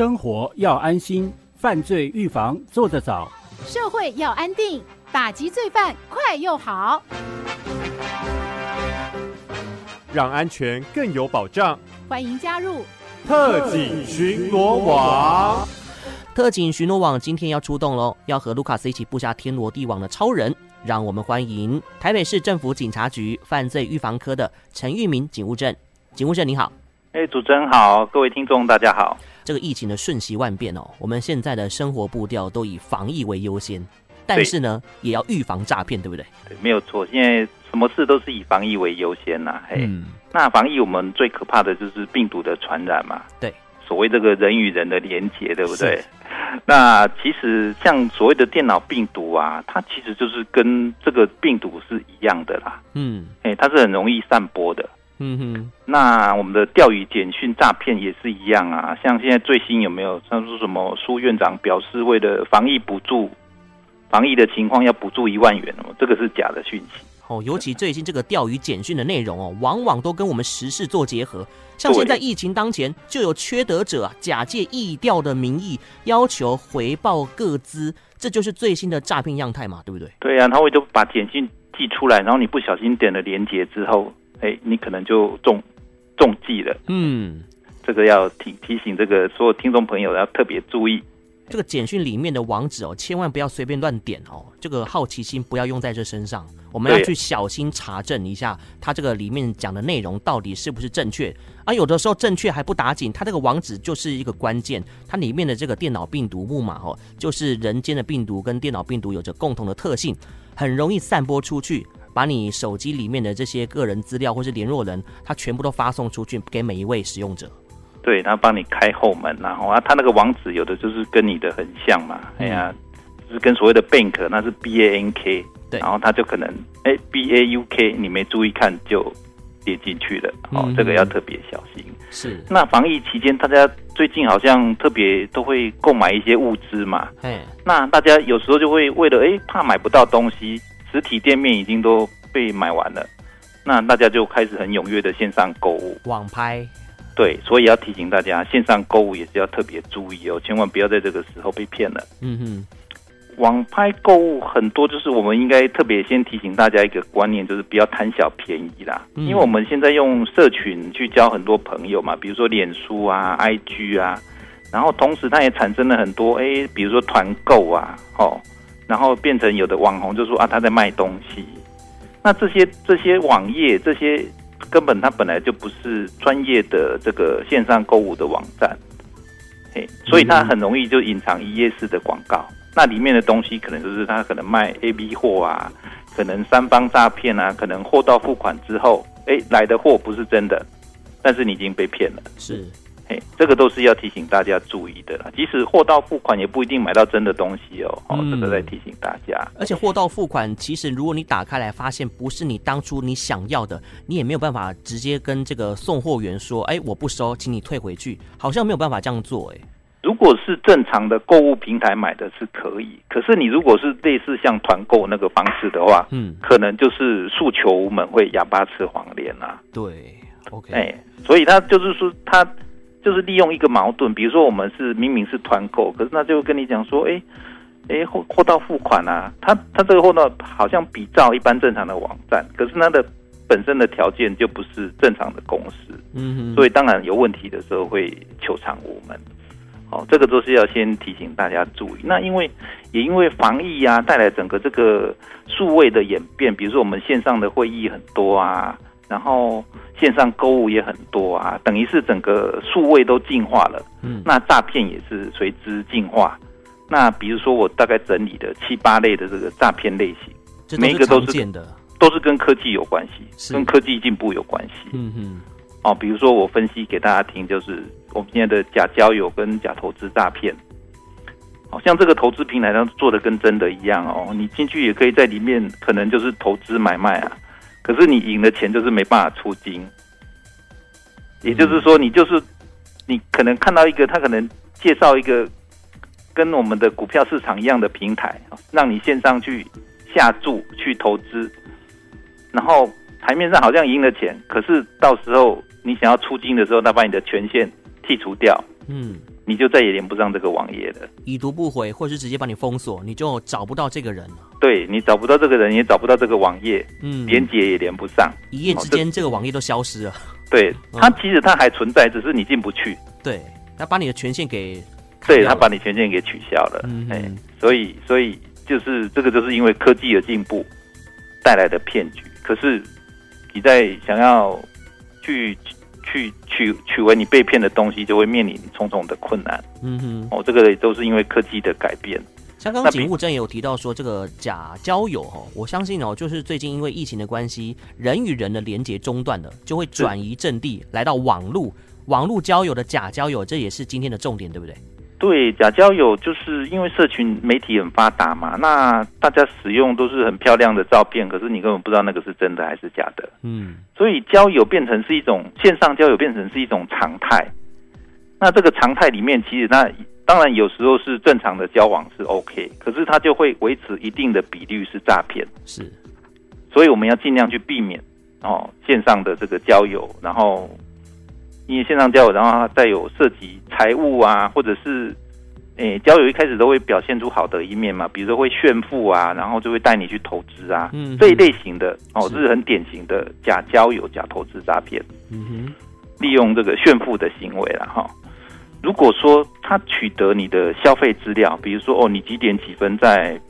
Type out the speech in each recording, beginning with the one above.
生活要安心，犯罪预防做得早；社会要安定，打击罪犯快又好。让安全更有保障，欢迎加入特警巡逻网。特警巡逻网今天要出动喽，要和卢卡斯一起布下天罗地网的超人。让我们欢迎台北市政府警察局犯罪预防科的陈玉明警务证。警务证你好。哎，主持人好，各位听众大家好。这个疫情的瞬息万变哦，我们现在的生活步调都以防疫为优先，但是呢，也要预防诈骗，对不对？对，没有错。现在什么事都是以防疫为优先呐。嘿，嗯，那防疫我们最可怕的就是病毒的传染嘛。对，所谓这个人与人的连结，对不对？那其实像所谓的电脑病毒啊，它其实就是跟这个病毒是一样的啦。嗯，哎，它是很容易散播的。嗯哼，那我们的钓鱼简讯诈骗也是一样啊，像现在最新有没有像说什么苏院长表示为了防疫补助，防疫的情况要补助一万元哦，这个是假的讯息哦。尤其最近这个钓鱼简讯的内容哦，往往都跟我们时事做结合。像现在疫情当前，就有缺德者啊，假借疫调的名义要求回报各资，这就是最新的诈骗样态嘛，对不对？对呀、啊，他会就把简讯寄出来，然后你不小心点了连接之后。哎，你可能就中中计了。嗯，这个要提提醒这个所有听众朋友要特别注意。这个简讯里面的网址哦，千万不要随便乱点哦。这个好奇心不要用在这身上，我们要去小心查证一下，它这个里面讲的内容到底是不是正确。而有的时候正确还不打紧，它这个网址就是一个关键，它里面的这个电脑病毒木马哦，就是人间的病毒跟电脑病毒有着共同的特性，很容易散播出去。把你手机里面的这些个人资料或是联络人，他全部都发送出去给每一位使用者。对，他帮你开后门，然后啊，他那个网址有的就是跟你的很像嘛。嗯、哎呀，就是跟所谓的 bank，那是 B A N K，对，然后他就可能哎 B A U K，你没注意看就跌进去了。哦，嗯、这个要特别小心。是。那防疫期间，大家最近好像特别都会购买一些物资嘛。哎，那大家有时候就会为了哎怕买不到东西。实体店面已经都被买完了，那大家就开始很踊跃的线上购物。网拍，对，所以要提醒大家，线上购物也是要特别注意哦，千万不要在这个时候被骗了。嗯哼，网拍购物很多，就是我们应该特别先提醒大家一个观念，就是不要贪小便宜啦。嗯、因为我们现在用社群去交很多朋友嘛，比如说脸书啊、IG 啊，然后同时它也产生了很多哎，比如说团购啊，哦。然后变成有的网红就说啊，他在卖东西，那这些这些网页这些根本他本来就不是专业的这个线上购物的网站，嘿，所以他很容易就隐藏一页式的广告，那里面的东西可能就是他可能卖 A B 货啊，可能三方诈骗啊，可能货到付款之后，哎，来的货不是真的，但是你已经被骗了，是。这个都是要提醒大家注意的啦。即使货到付款，也不一定买到真的东西哦。哦，这个在提醒大家。而且货到付款，其实如果你打开来发现不是你当初你想要的，你也没有办法直接跟这个送货员说：“哎，我不收，请你退回去。”好像没有办法这样做。哎，如果是正常的购物平台买的是可以，可是你如果是类似像团购那个方式的话，嗯，可能就是诉求无门，会哑巴吃黄连啊。对，OK，哎，所以他就是说他。就是利用一个矛盾，比如说我们是明明是团购，可是他就跟你讲说，哎，哎货货到付款啊，他他这个货到好像比照一般正常的网站，可是他的本身的条件就不是正常的公司，嗯哼，所以当然有问题的时候会求偿我们，哦，这个都是要先提醒大家注意。那因为也因为防疫啊，带来整个这个数位的演变，比如说我们线上的会议很多啊。然后线上购物也很多啊，等于是整个数位都进化了。嗯，那诈骗也是随之进化。那比如说我大概整理的七八类的这个诈骗类型，每一个都是都是跟科技有关系，跟科技进步有关系。嗯嗯，哦，比如说我分析给大家听，就是我们现在的假交友跟假投资诈骗。好像这个投资平台上做的跟真的一样哦，你进去也可以在里面，可能就是投资买卖啊。可是你赢的钱就是没办法出金，也就是说，你就是你可能看到一个他可能介绍一个跟我们的股票市场一样的平台，让你线上去下注去投资，然后台面上好像赢了钱，可是到时候你想要出金的时候，他把你的权限剔除掉，嗯，你就再也连不上这个网页了，已读不回，或是直接把你封锁，你就找不到这个人了。对，你找不到这个人，也找不到这个网页，嗯，连接也连不上，一夜之间这个网页都消失了。对，它其实它还存在，只是你进不去。对，他把你的权限给，对他把你权限给取消了。嗯，哎，所以所以就是这个，就是因为科技的进步带来的骗局。可是你在想要去。去取取回你被骗的东西，就会面临重重的困难。嗯哼，哦，这个也都是因为科技的改变。像刚刚警务证也有提到说，这个假交友哦，我相信哦，就是最近因为疫情的关系，人与人的连接中断了，就会转移阵地来到网络，网络交友的假交友，这也是今天的重点，对不对？对，假交友就是因为社群媒体很发达嘛，那大家使用都是很漂亮的照片，可是你根本不知道那个是真的还是假的。嗯，所以交友变成是一种线上交友，变成是一种常态。那这个常态里面，其实那当然有时候是正常的交往是 OK，可是它就会维持一定的比率是诈骗。是，所以我们要尽量去避免哦线上的这个交友，然后。因为线上交友，然后它再有涉及财务啊，或者是，诶，交友一开始都会表现出好的一面嘛，比如说会炫富啊，然后就会带你去投资啊，嗯，这一类型的哦，这是很典型的假交友、假投资诈骗，嗯哼，利用这个炫富的行为了哈。如果说他取得你的消费资料，比如说哦，你几点几分在，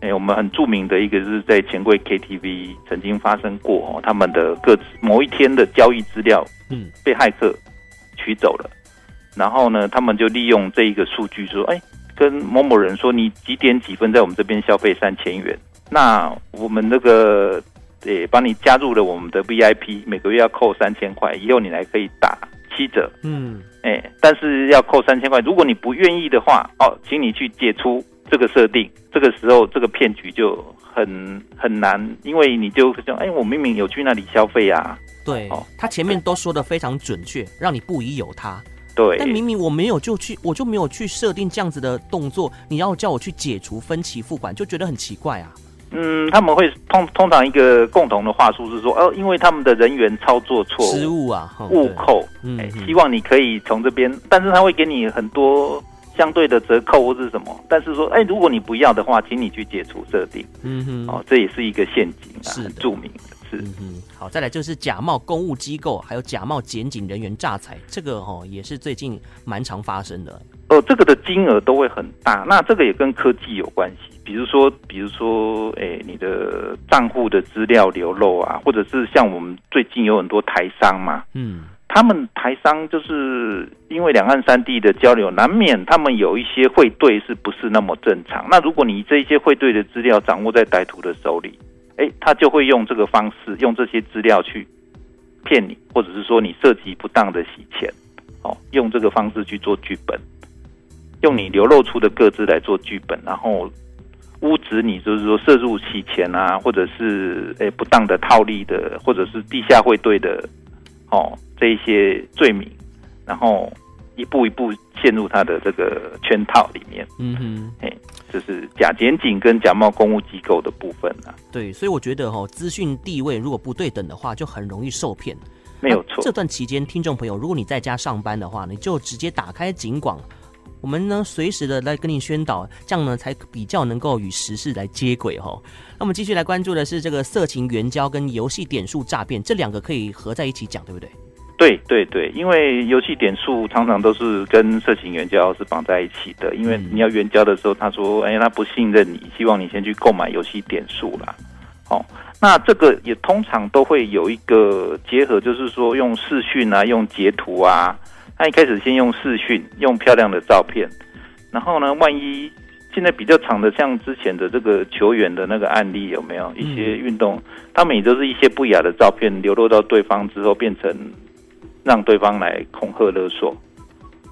诶，我们很著名的一个是在钱柜 KTV 曾经发生过哦，他们的各自某一天的交易资料，嗯，被骇客。取走了，然后呢，他们就利用这一个数据说，哎，跟某某人说，你几点几分在我们这边消费三千元，那我们那个诶，帮你加入了我们的 VIP，每个月要扣三千块，以后你来可以打七折，嗯，哎，但是要扣三千块，如果你不愿意的话，哦，请你去解除这个设定，这个时候这个骗局就很很难，因为你就说，哎，我明明有去那里消费啊。对，哦，他前面都说的非常准确，让你不疑有他。对，但明明我没有就去，我就没有去设定这样子的动作，你要叫我去解除分期付款，就觉得很奇怪啊。嗯，他们会通通常一个共同的话术是说，哦，因为他们的人员操作错误，失误啊，误扣，嗯，希望你可以从这边，但是他会给你很多相对的折扣或是什么，但是说，哎，如果你不要的话，请你去解除设定。嗯哼，哦，这也是一个陷阱啊，是很著名的。是嗯哼，好，再来就是假冒公务机构，还有假冒检警人员诈财，这个哦也是最近蛮常发生的。哦，这个的金额都会很大，那这个也跟科技有关系。比如说，比如说，哎，你的账户的资料流露啊，或者是像我们最近有很多台商嘛，嗯，他们台商就是因为两岸三地的交流，难免他们有一些汇兑是不是那么正常？那如果你这些汇兑的资料掌握在歹徒的手里。哎，他就会用这个方式，用这些资料去骗你，或者是说你涉及不当的洗钱，哦，用这个方式去做剧本，用你流露出的个资来做剧本，然后污指你就是说涉入洗钱啊，或者是诶不当的套利的，或者是地下汇兑的，哦，这一些罪名，然后一步一步陷入他的这个圈套里面。嗯哼，哎。就是假检警跟假冒公务机构的部分啊。对，所以我觉得哈、哦，资讯地位如果不对等的话，就很容易受骗。没有错。这段期间，听众朋友，如果你在家上班的话，你就直接打开警广，我们呢随时的来跟你宣导，这样呢才比较能够与时事来接轨哈、哦。那我们继续来关注的是这个色情援交跟游戏点数诈骗，这两个可以合在一起讲，对不对？对对对，因为游戏点数常常都是跟色情援交是绑在一起的，因为你要援交的时候，他说，哎，他不信任你，希望你先去购买游戏点数啦。哦，那这个也通常都会有一个结合，就是说用视讯啊，用截图啊，他一开始先用视讯，用漂亮的照片，然后呢，万一现在比较长的，像之前的这个球员的那个案例有没有一些运动，他们也都是一些不雅的照片流落到对方之后变成。让对方来恐吓勒索，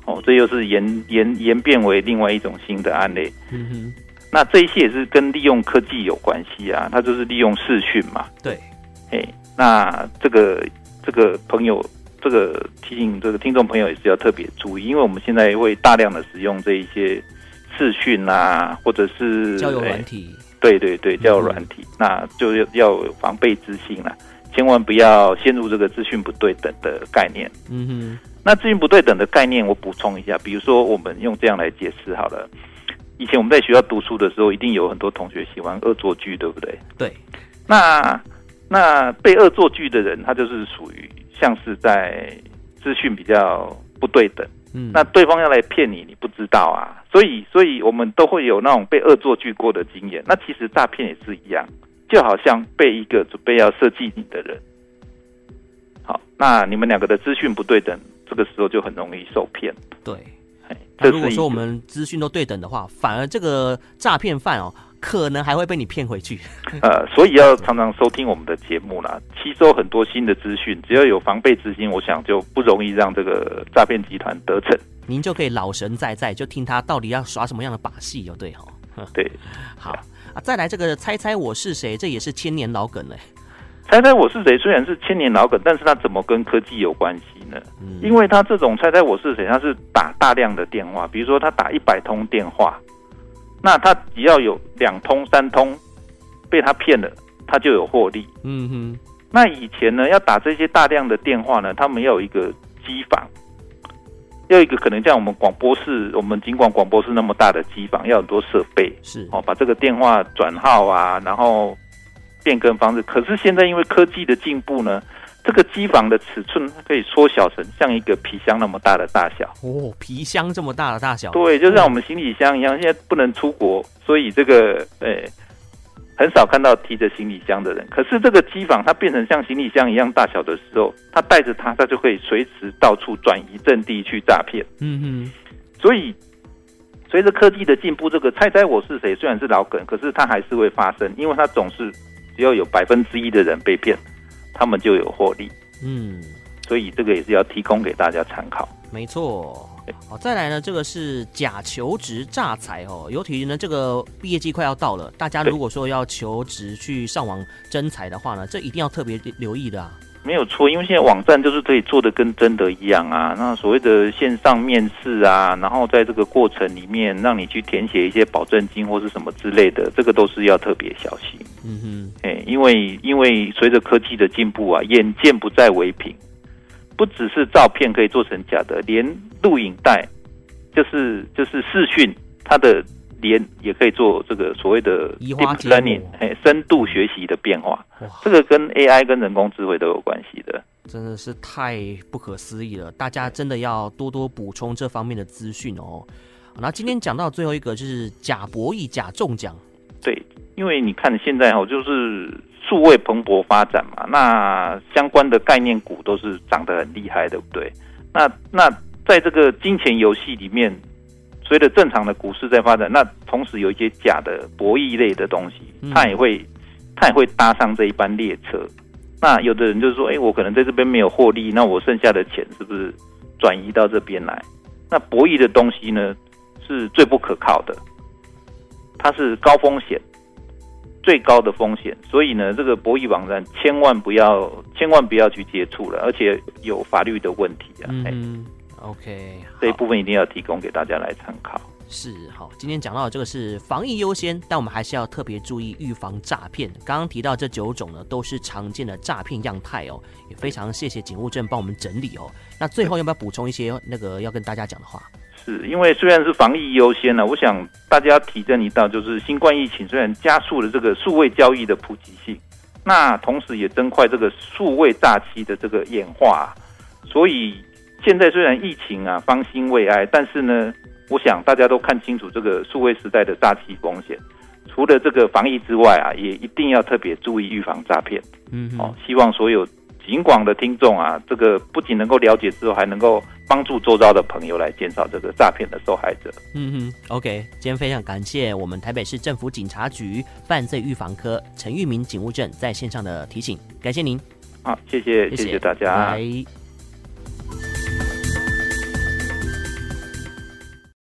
哦，这又是演 演演变为另外一种新的案例。嗯哼，那这一些也是跟利用科技有关系啊，他就是利用视讯嘛。对，哎，那这个这个朋友，这个提醒这个听众朋友也是要特别注意，因为我们现在会大量的使用这一些视讯啊，或者是交友软体。对对对，交友软体，嗯、那就要要有防备之心了。千万不要陷入这个资讯不对等的概念。嗯哼，那资讯不对等的概念，我补充一下，比如说我们用这样来解释好了。以前我们在学校读书的时候，一定有很多同学喜欢恶作剧，对不对？对。那那被恶作剧的人，他就是属于像是在资讯比较不对等。嗯。那对方要来骗你，你不知道啊。所以，所以我们都会有那种被恶作剧过的经验。那其实诈骗也是一样，就好像被一个准备要设计你的人。好，那你们两个的资讯不对等，这个时候就很容易受骗。对。那如果说我们资讯都对等的话，反而这个诈骗犯哦，可能还会被你骗回去。呃，所以要常常收听我们的节目啦，吸收很多新的资讯。只要有防备之心，我想就不容易让这个诈骗集团得逞。您就可以老神在在，就听他到底要耍什么样的把戏，哦，对哈。对，好啊，再来这个猜猜我是谁，这也是千年老梗嘞。猜猜我是谁？虽然是千年老梗，但是它怎么跟科技有关系呢？嗯，因为它这种猜猜我是谁，它是打大量的电话，比如说他打一百通电话，那他只要有两通、三通被他骗了，他就有获利。嗯哼。那以前呢，要打这些大量的电话呢，他们要有一个机房，要一个可能像我们广播室，我们尽管广播室那么大的机房，要很多设备，是哦，把这个电话转号啊，然后。变更方式，可是现在因为科技的进步呢，这个机房的尺寸可以缩小成像一个皮箱那么大的大小哦，皮箱这么大的大小，对，就像我们行李箱一样。现在不能出国，所以这个诶很少看到提着行李箱的人。可是这个机房它变成像行李箱一样大小的时候，它带着它，它就可以随时到处转移阵地去诈骗。嗯嗯，所以随着科技的进步，这个猜猜我是谁虽然是老梗，可是它还是会发生，因为它总是。只要有百分之一的人被骗，他们就有获利。嗯，所以这个也是要提供给大家参考。没错。好，再来呢，这个是假求职诈财哦。尤其呢，这个毕业季快要到了，大家如果说要求职去上网征财的话呢，这一定要特别留意的啊。没有错，因为现在网站就是可以做的跟真的一样啊。那所谓的线上面试啊，然后在这个过程里面让你去填写一些保证金或是什么之类的，这个都是要特别小心。嗯哼，哎，因为因为随着科技的进步啊，眼见不再为凭，不只是照片可以做成假的，连录影带，就是就是视讯，它的。连也可以做这个所谓的 deep learning，哎深度学习的变化，这个跟 AI 跟人工智慧都有关系的，真的是太不可思议了。大家真的要多多补充这方面的资讯哦。那今天讲到最后一个就是假博弈、假中奖，对，因为你看现在哦，就是数位蓬勃发展嘛，那相关的概念股都是涨得很厉害，对不对？那那在这个金钱游戏里面。随着正常的股市在发展，那同时有一些假的博弈类的东西，它也会，它也会搭上这一班列车。那有的人就是说，哎，我可能在这边没有获利，那我剩下的钱是不是转移到这边来？那博弈的东西呢，是最不可靠的，它是高风险，最高的风险。所以呢，这个博弈网站千万不要，千万不要去接触了，而且有法律的问题啊。嗯。OK，这一部分一定要提供给大家来参考。是好，今天讲到的这个是防疫优先，但我们还是要特别注意预防诈骗。刚刚提到这九种呢，都是常见的诈骗样态哦。也非常谢谢警务证帮我们整理哦。那最后要不要补充一些那个要跟大家讲的话？是因为虽然是防疫优先呢，我想大家提振一道，就是新冠疫情虽然加速了这个数位交易的普及性，那同时也增快这个数位诈欺的这个演化，所以。现在虽然疫情啊方兴未艾，但是呢，我想大家都看清楚这个数位时代的诈欺风险。除了这个防疫之外啊，也一定要特别注意预防诈骗。嗯哼，哦，希望所有警广的听众啊，这个不仅能够了解之后，还能够帮助周遭的朋友来减少这个诈骗的受害者。嗯哼，OK，今天非常感谢我们台北市政府警察局犯罪预防科陈玉明警务证在线上的提醒，感谢您。好，谢谢，谢谢，谢谢大家。